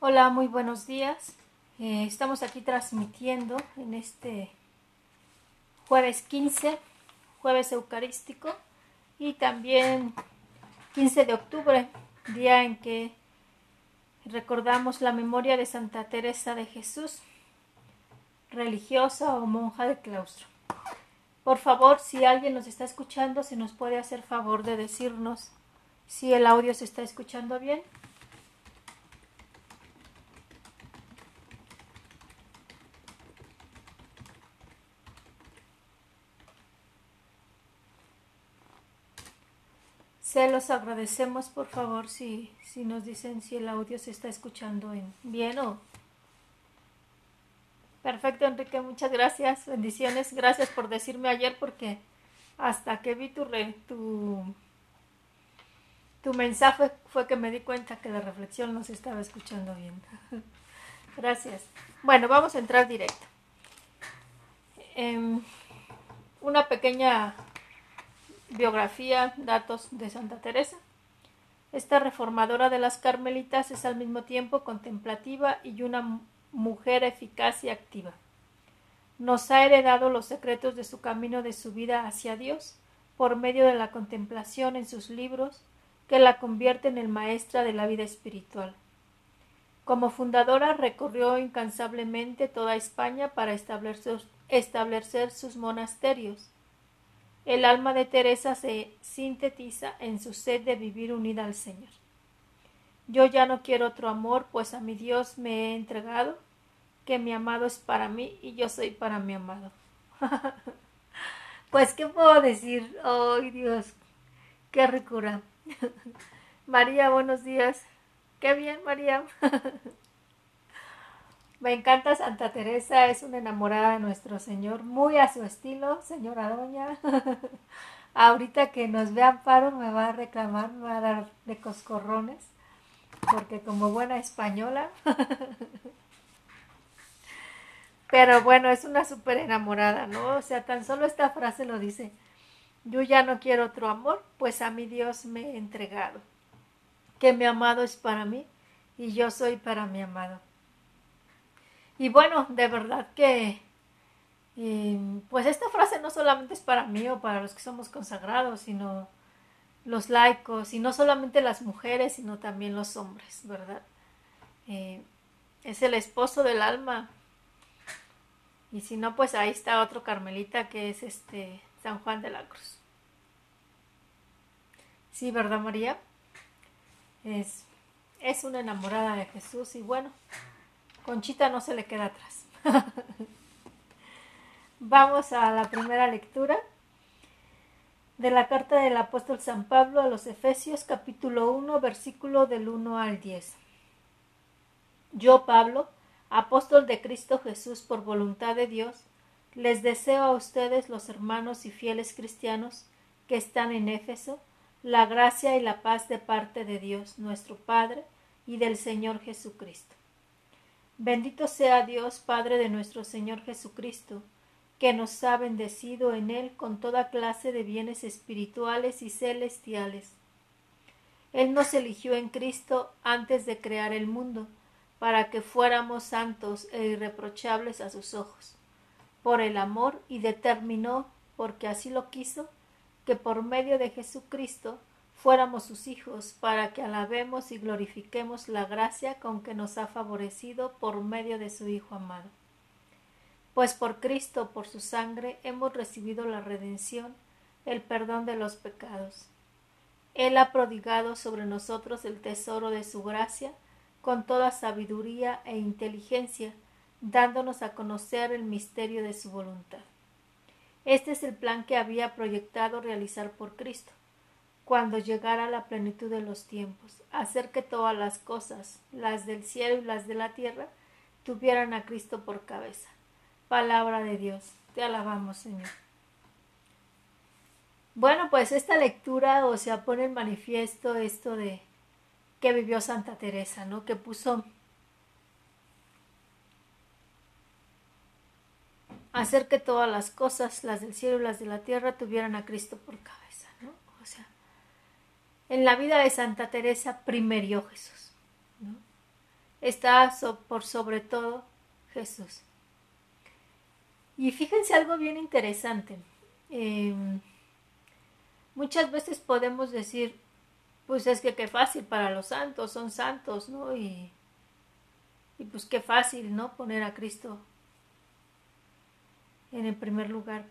Hola, muy buenos días. Eh, estamos aquí transmitiendo en este jueves 15, jueves eucarístico, y también 15 de octubre, día en que recordamos la memoria de Santa Teresa de Jesús, religiosa o monja de claustro. Por favor, si alguien nos está escuchando, se nos puede hacer favor de decirnos si el audio se está escuchando bien. Se los agradecemos, por favor, si, si nos dicen si el audio se está escuchando bien o... Perfecto, Enrique, muchas gracias. Bendiciones. Gracias por decirme ayer porque hasta que vi tu, tu, tu mensaje fue que me di cuenta que la reflexión no se estaba escuchando bien. Gracias. Bueno, vamos a entrar directo. Em, una pequeña biografía, datos de Santa Teresa. Esta reformadora de las Carmelitas es al mismo tiempo contemplativa y una mujer eficaz y activa. Nos ha heredado los secretos de su camino de su vida hacia Dios por medio de la contemplación en sus libros que la convierten en maestra de la vida espiritual. Como fundadora recorrió incansablemente toda España para establecer sus monasterios el alma de Teresa se sintetiza en su sed de vivir unida al Señor. Yo ya no quiero otro amor, pues a mi Dios me he entregado, que mi amado es para mí y yo soy para mi amado. pues, ¿qué puedo decir? ¡Ay, Dios! ¡Qué ricura! María, buenos días. ¡Qué bien, María! Me encanta Santa Teresa, es una enamorada de nuestro Señor, muy a su estilo, señora doña. Ahorita que nos vea Amparo me va a reclamar, me va a dar de coscorrones, porque como buena española. Pero bueno, es una súper enamorada, ¿no? O sea, tan solo esta frase lo dice. Yo ya no quiero otro amor, pues a mi Dios me he entregado. Que mi amado es para mí y yo soy para mi amado. Y bueno, de verdad que, pues esta frase no solamente es para mí o para los que somos consagrados, sino los laicos, y no solamente las mujeres, sino también los hombres, ¿verdad? Eh, es el esposo del alma. Y si no, pues ahí está otro carmelita que es este San Juan de la Cruz. Sí, ¿verdad, María? Es, es una enamorada de Jesús y bueno, Conchita no se le queda atrás. Vamos a la primera lectura de la carta del apóstol San Pablo a los Efesios capítulo 1 versículo del 1 al 10. Yo, Pablo, apóstol de Cristo Jesús por voluntad de Dios, les deseo a ustedes, los hermanos y fieles cristianos que están en Éfeso, la gracia y la paz de parte de Dios nuestro Padre y del Señor Jesucristo. Bendito sea Dios, Padre de nuestro Señor Jesucristo, que nos ha bendecido en Él con toda clase de bienes espirituales y celestiales. Él nos eligió en Cristo antes de crear el mundo, para que fuéramos santos e irreprochables a sus ojos, por el amor, y determinó, porque así lo quiso, que por medio de Jesucristo fuéramos sus hijos, para que alabemos y glorifiquemos la gracia con que nos ha favorecido por medio de su Hijo amado. Pues por Cristo, por su sangre, hemos recibido la redención, el perdón de los pecados. Él ha prodigado sobre nosotros el tesoro de su gracia, con toda sabiduría e inteligencia, dándonos a conocer el misterio de su voluntad. Este es el plan que había proyectado realizar por Cristo cuando llegara la plenitud de los tiempos, hacer que todas las cosas, las del cielo y las de la tierra, tuvieran a Cristo por cabeza. Palabra de Dios, te alabamos, Señor. Bueno, pues esta lectura, o sea, pone en manifiesto esto de que vivió Santa Teresa, ¿no? Que puso hacer que todas las cosas, las del cielo y las de la tierra, tuvieran a Cristo por cabeza, en la vida de Santa Teresa primerió Jesús. está por sobre todo Jesús. Y fíjense algo bien interesante. Em, muchas veces podemos decir, pues es que qué fácil para los santos, son santos, ¿no? Y pues qué fácil, ¿no? Poner a Cristo en el primer lugar.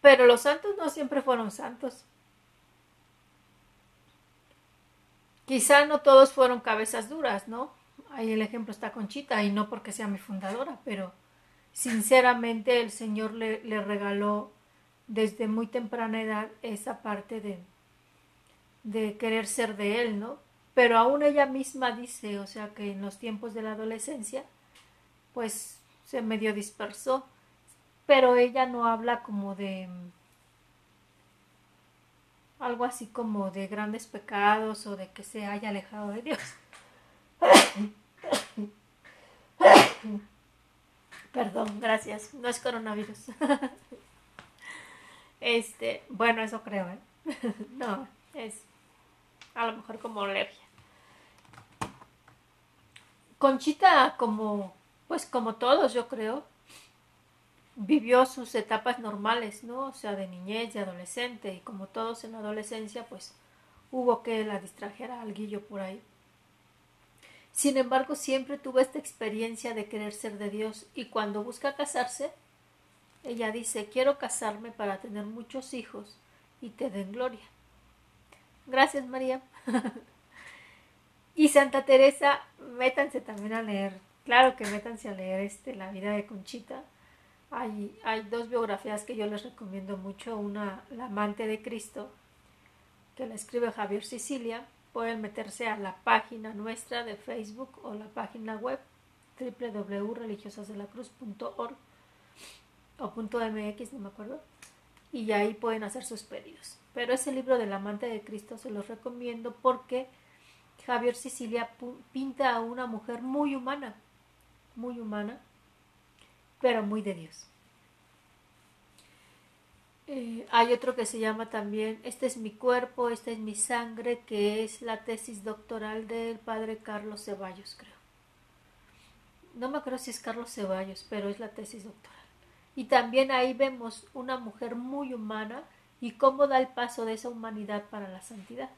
Pero los santos no siempre fueron santos. Quizá no todos fueron cabezas duras, ¿no? Ahí el ejemplo está Conchita, y no porque sea mi fundadora, pero sinceramente el Señor le, le regaló desde muy temprana edad esa parte de, de querer ser de Él, ¿no? Pero aún ella misma dice, o sea, que en los tiempos de la adolescencia, pues se medio dispersó, pero ella no habla como de algo así como de grandes pecados o de que se haya alejado de Dios. Perdón, gracias. No es coronavirus. Este, bueno, eso creo, ¿eh? No, es a lo mejor como alergia. Conchita, como, pues como todos, yo creo, vivió sus etapas normales, ¿no? O sea, de niñez, de adolescente, y como todos en la adolescencia, pues hubo que la distrajera al guillo por ahí. Sin embargo, siempre tuvo esta experiencia de querer ser de Dios y cuando busca casarse, ella dice, quiero casarme para tener muchos hijos y te den gloria. Gracias, María. y Santa Teresa, métanse también a leer, claro que métanse a leer este, la vida de Conchita hay, hay dos biografías que yo les recomiendo mucho. Una, La amante de Cristo, que la escribe Javier Sicilia. Pueden meterse a la página nuestra de Facebook o la página web www.religiosasdelacruz.org o .mx, no me acuerdo. Y ahí pueden hacer sus pedidos. Pero ese libro del amante de Cristo se los recomiendo porque Javier Sicilia pinta a una mujer muy humana, muy humana, pero muy de Dios. Eh, hay otro que se llama también Este es mi cuerpo, esta es mi sangre, que es la tesis doctoral del padre Carlos Ceballos, creo. No me acuerdo si es Carlos Ceballos, pero es la tesis doctoral. Y también ahí vemos una mujer muy humana y cómo da el paso de esa humanidad para la santidad.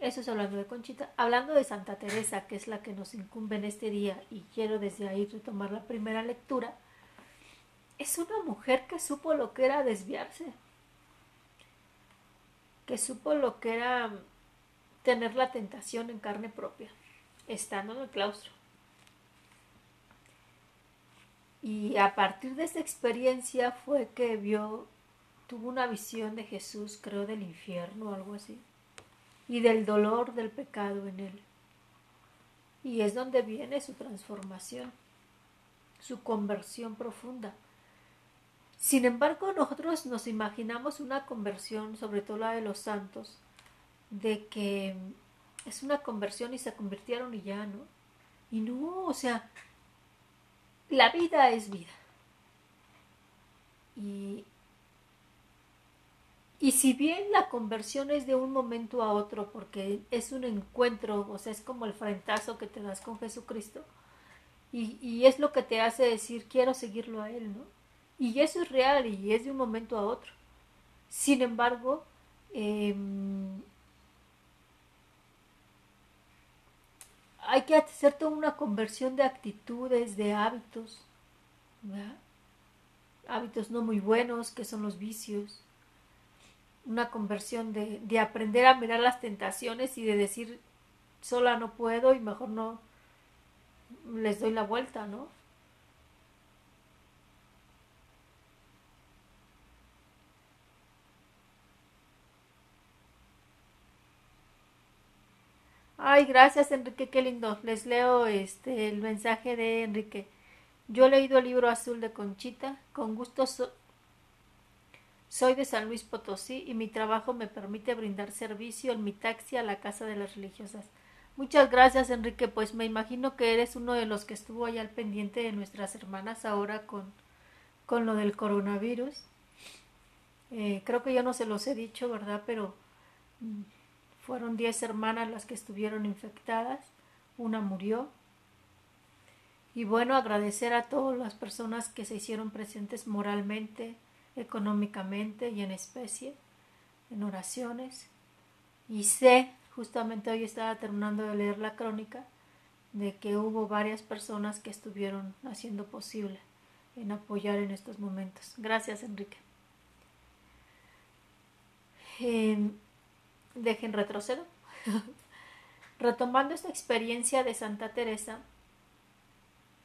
Eso es hablando de Conchita. Hablando de Santa Teresa, que es la que nos incumbe en este día, y quiero desde ahí retomar la primera lectura, es una mujer que supo lo que era desviarse, que supo lo que era tener la tentación en carne propia, estando en el claustro. Y a partir de esa experiencia fue que vio, tuvo una visión de Jesús, creo, del infierno o algo así, y del dolor del pecado en él. Y es donde viene su transformación, su conversión profunda. Sin embargo, nosotros nos imaginamos una conversión, sobre todo la de los santos, de que es una conversión y se convirtieron y ya, ¿no? Y no, o sea, la vida es vida. Y, y si bien la conversión es de un momento a otro, porque es un encuentro, o sea, es como el frentazo que te das con Jesucristo, y, y es lo que te hace decir, quiero seguirlo a Él, ¿no? Y eso es real y es de un momento a otro. Sin embargo, em, hay que hacer toda una conversión de actitudes, de hábitos, hábitos no muy buenos, que son los vicios, una conversión de, de aprender a mirar las tentaciones y de decir, sola no puedo y mejor no les doy la vuelta, ¿no? Ay, gracias Enrique, qué lindo. Les leo este el mensaje de Enrique. Yo he leído el libro azul de Conchita, con gusto soy de San Luis Potosí y mi trabajo me permite brindar servicio en mi taxi a la casa de las religiosas. Muchas gracias Enrique, pues me imagino que eres uno de los que estuvo allá al pendiente de nuestras hermanas ahora con, con lo del coronavirus. Eh, creo que yo no se los he dicho, ¿verdad? Pero mm, fueron 10 hermanas las que estuvieron infectadas. una murió. Y bueno, agradecer a todas las personas que se hicieron presentes moralmente, económicamente y en especie, en oraciones. Y sé, justamente hoy estaba terminando de leer la crónica, de que hubo varias personas que estuvieron haciendo posible en apoyar en estos momentos. Gracias, Enrique. Eh, dejen retrocedo. Retomando esta experiencia de Santa Teresa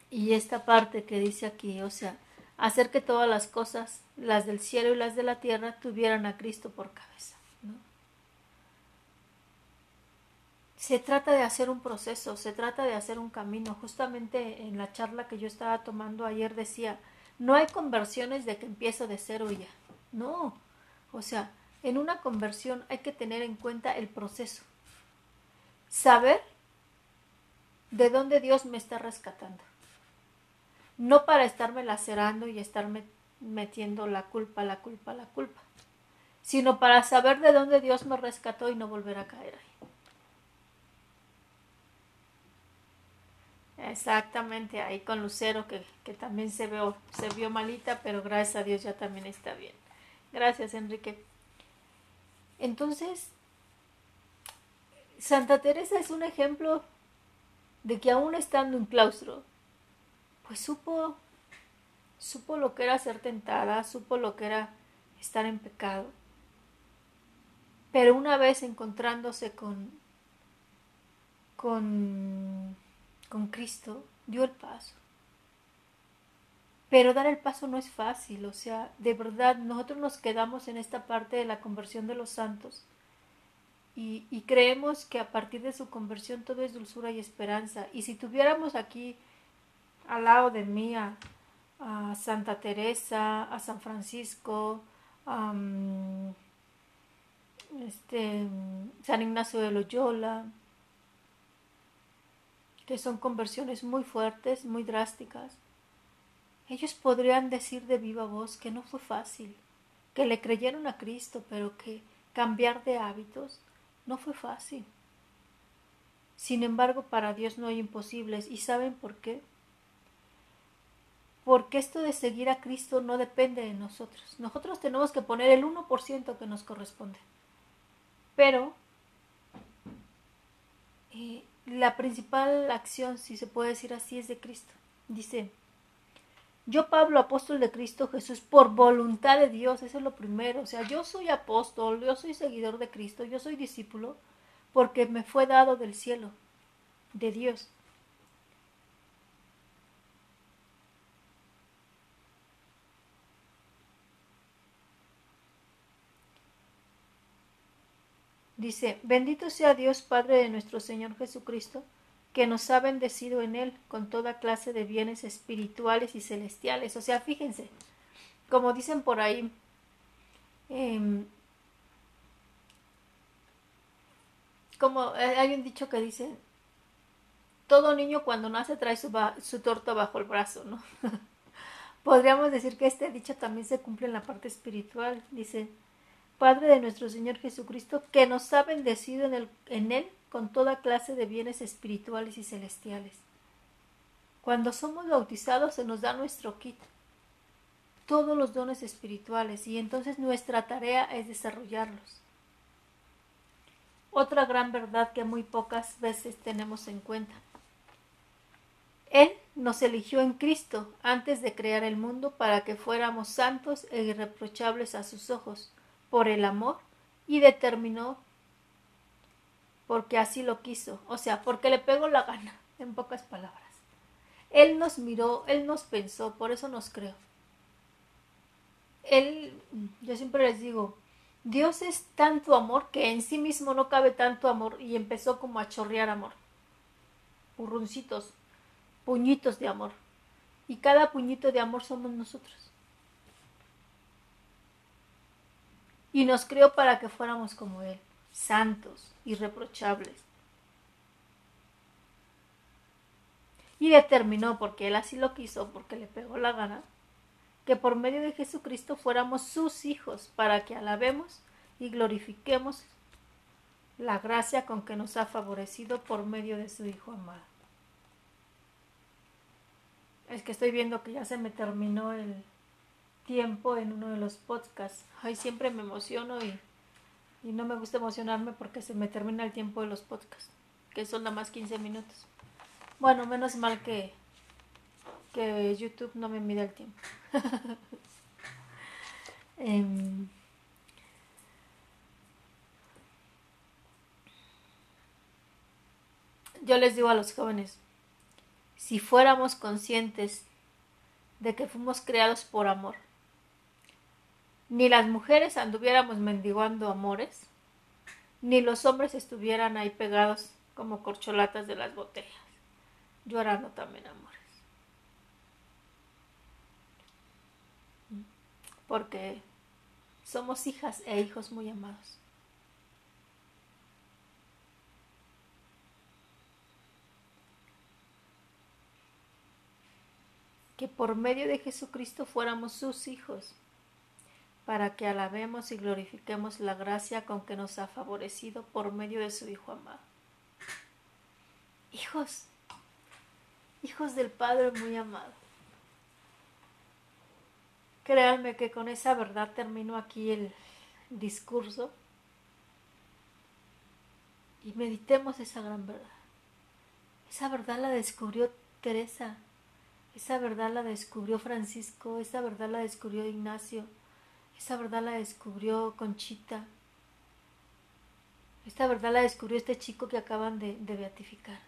y esta parte que dice aquí, o sea, hacer que todas las cosas, las del cielo y las de la tierra, tuvieran a Cristo por cabeza. Se trata de hacer un proceso, se trata de hacer un camino. Justamente en la charla que yo estaba tomando ayer decía, no hay conversiones de que empiezo de cero ya. No. O sea, en una conversión hay que tener en cuenta el proceso. Saber de dónde Dios me está rescatando. No para estarme lacerando y estarme metiendo la culpa, la culpa, la culpa, sino para saber de dónde Dios me rescató y no volver a caer ahí. Exactamente, ahí con Lucero, que, que también se, veo, se vio malita, pero gracias a Dios ya también está bien. Gracias, Enrique. Entonces, Santa Teresa es un ejemplo de que aún estando en claustro, pues supo, supo lo que era ser tentada, supo lo que era estar en pecado. Pero una vez encontrándose con, con, con Cristo, dio el paso. Pero dar el paso no es fácil, o sea, de verdad nosotros nos quedamos en esta parte de la conversión de los santos y, creemos que a partir de su conversión todo es dulzura y esperanza. Y si tuviéramos aquí al lado de mí a, Santa Teresa, a San Francisco, a este, San Ignacio de Loyola, que son conversiones muy fuertes, muy drásticas, ellos podrían decir de viva voz que no fue fácil, que le creyeron a Cristo, pero que cambiar de hábitos no fue fácil. Sin embargo, para Dios no hay imposibles. ¿Y saben por qué? Porque esto de seguir a Cristo no depende de nosotros. Nosotros tenemos que poner el 1% que nos corresponde. Pero eh, la principal acción, si se puede decir así, es de Cristo. Dice, yo, Pablo, apóstol de Cristo Jesús, por voluntad de Dios, eso es lo primero. O sea, yo soy apóstol, yo soy seguidor de Cristo, yo soy discípulo, porque me fue dado del cielo, de Dios. Dice, bendito sea Dios Padre de nuestro Señor Jesucristo, que nos ha bendecido en Él con toda clase de bienes espirituales y celestiales. O sea, fíjense, como dicen por ahí, em, como hay un dicho que dice, todo niño cuando nace trae su, su torta bajo el brazo, ¿no? Podríamos decir que este dicho también se cumple en la parte espiritual. Dice, Padre de nuestro Señor Jesucristo, que nos ha bendecido en, el, en Él con toda clase de bienes espirituales y celestiales. Cuando somos bautizados se nos da nuestro kit, todos los dones espirituales, y entonces nuestra tarea es desarrollarlos. Otra gran verdad que muy pocas veces tenemos en cuenta. Él nos eligió en Cristo antes de crear el mundo para que fuéramos santos e irreprochables a sus ojos por el amor y determinó porque así lo quiso, o sea, porque le pegó la gana, en pocas palabras. Él nos miró, Él nos pensó, por eso nos creó. Él, yo siempre les digo, Dios es tanto amor que en sí mismo no cabe tanto amor y empezó como a chorrear amor. Purruncitos, puñitos de amor. Y cada puñito de amor somos nosotros. Y nos creó para que fuéramos como Él santos, irreprochables. Y determinó, porque Él así lo quiso, porque le pegó la gana, que por medio de Jesucristo fuéramos sus hijos, para que alabemos y glorifiquemos la gracia con que nos ha favorecido por medio de su Hijo amado. Es que estoy viendo que ya se me terminó el tiempo en uno de los podcasts. Ay, siempre me emociono y, y no me gusta emocionarme porque se me termina el tiempo de los podcasts, que son nada más 15 minutos. Bueno, menos mal que, que YouTube no me mide el tiempo. Em, yo les digo a los jóvenes, si fuéramos conscientes de que fuimos creados por amor, ni las mujeres anduviéramos mendigando amores, ni los hombres estuvieran ahí pegados como corcholatas de las botellas, llorando también amores. Porque somos hijas e hijos muy amados. Que por medio de Jesucristo fuéramos sus hijos, para que alabemos y glorifiquemos la gracia con que nos ha favorecido por medio de su Hijo amado. Hijos, hijos del Padre muy amado. Créanme que con esa verdad termino aquí el discurso y meditemos esa gran verdad. Esa verdad la descubrió Teresa, esa verdad la descubrió Francisco, esa verdad la descubrió Ignacio, esa verdad la descubrió Conchita, esta verdad la descubrió este chico que acaban de, beatificar.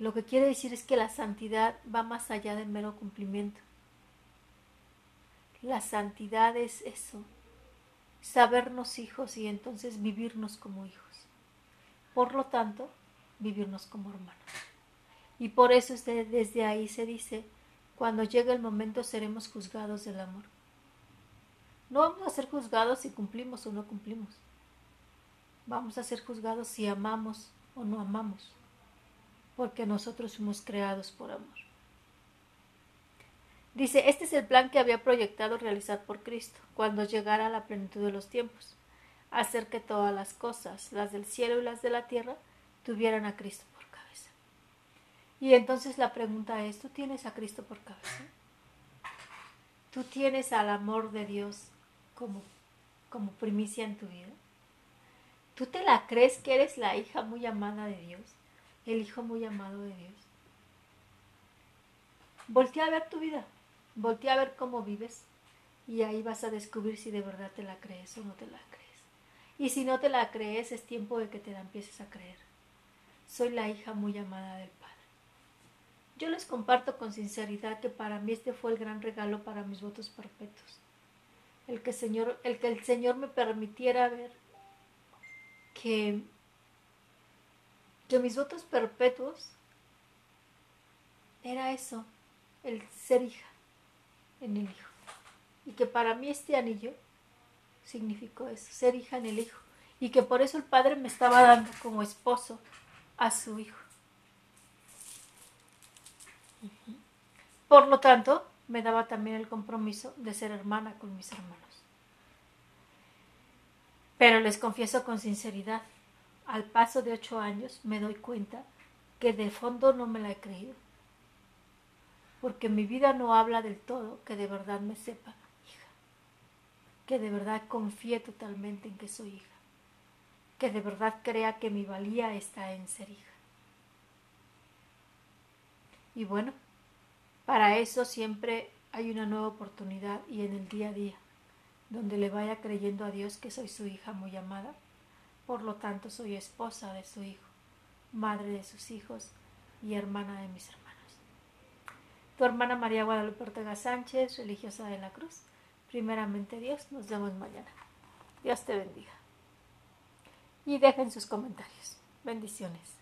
Lo que quiere decir es que la santidad va más allá del mero cumplimiento. La santidad es eso, sabernos hijos y entonces vivirnos como hijos. Por lo tanto, vivirnos como hermanos. Y por eso desde ahí se dice, cuando llegue el momento seremos juzgados del amor. No vamos a ser juzgados si cumplimos o no cumplimos. Vamos a ser juzgados si amamos o no amamos, porque nosotros fuimos creados por amor. Dice, este es el plan que había proyectado realizar por Cristo, cuando llegara a la plenitud de los tiempos, hacer que todas las cosas, las del cielo y las de la tierra, tuvieran a Cristo. Y entonces la pregunta es, ¿tú tienes a Cristo por cabeza? ¿Tú tienes al amor de Dios como, como primicia en tu vida? ¿Tú te la crees que eres la hija muy amada de Dios? El hijo muy amado de Dios. Voltea a ver tu vida. Voltea a ver cómo vives y ahí vas a descubrir si de verdad te la crees o no te la crees. Y si no te la crees, es tiempo de que te la empieces a creer. Soy la hija muy amada del Padre. Yo les comparto con sinceridad que para mí este fue el gran regalo para mis votos perpetuos. El que, el Señor me permitiera ver que, que mis votos perpetuos era eso, el ser hija en el Hijo. Y que para mí este anillo significó eso, ser hija en el Hijo. Y que por eso el Padre me estaba dando como esposo a su Hijo. Por lo tanto, me daba también el compromiso de ser hermana con mis hermanos. Pero les confieso con sinceridad, al paso de ocho años me doy cuenta que de fondo no me la he creído porque mi vida no habla del todo que de verdad me sepa hija, que de verdad confíe totalmente en que soy hija, que de verdad crea que mi valía está en ser hija. Y bueno, para eso siempre hay una nueva oportunidad y en el día a día, donde le vaya creyendo a Dios que soy su hija muy amada, por lo tanto soy esposa de su hijo, madre de sus hijos y hermana de mis hermanos tu hermana María Guadalupe Ortega Sánchez, religiosa de la Cruz. Primeramente Dios, nos vemos mañana. Dios te bendiga. Y dejen sus comentarios. Bendiciones.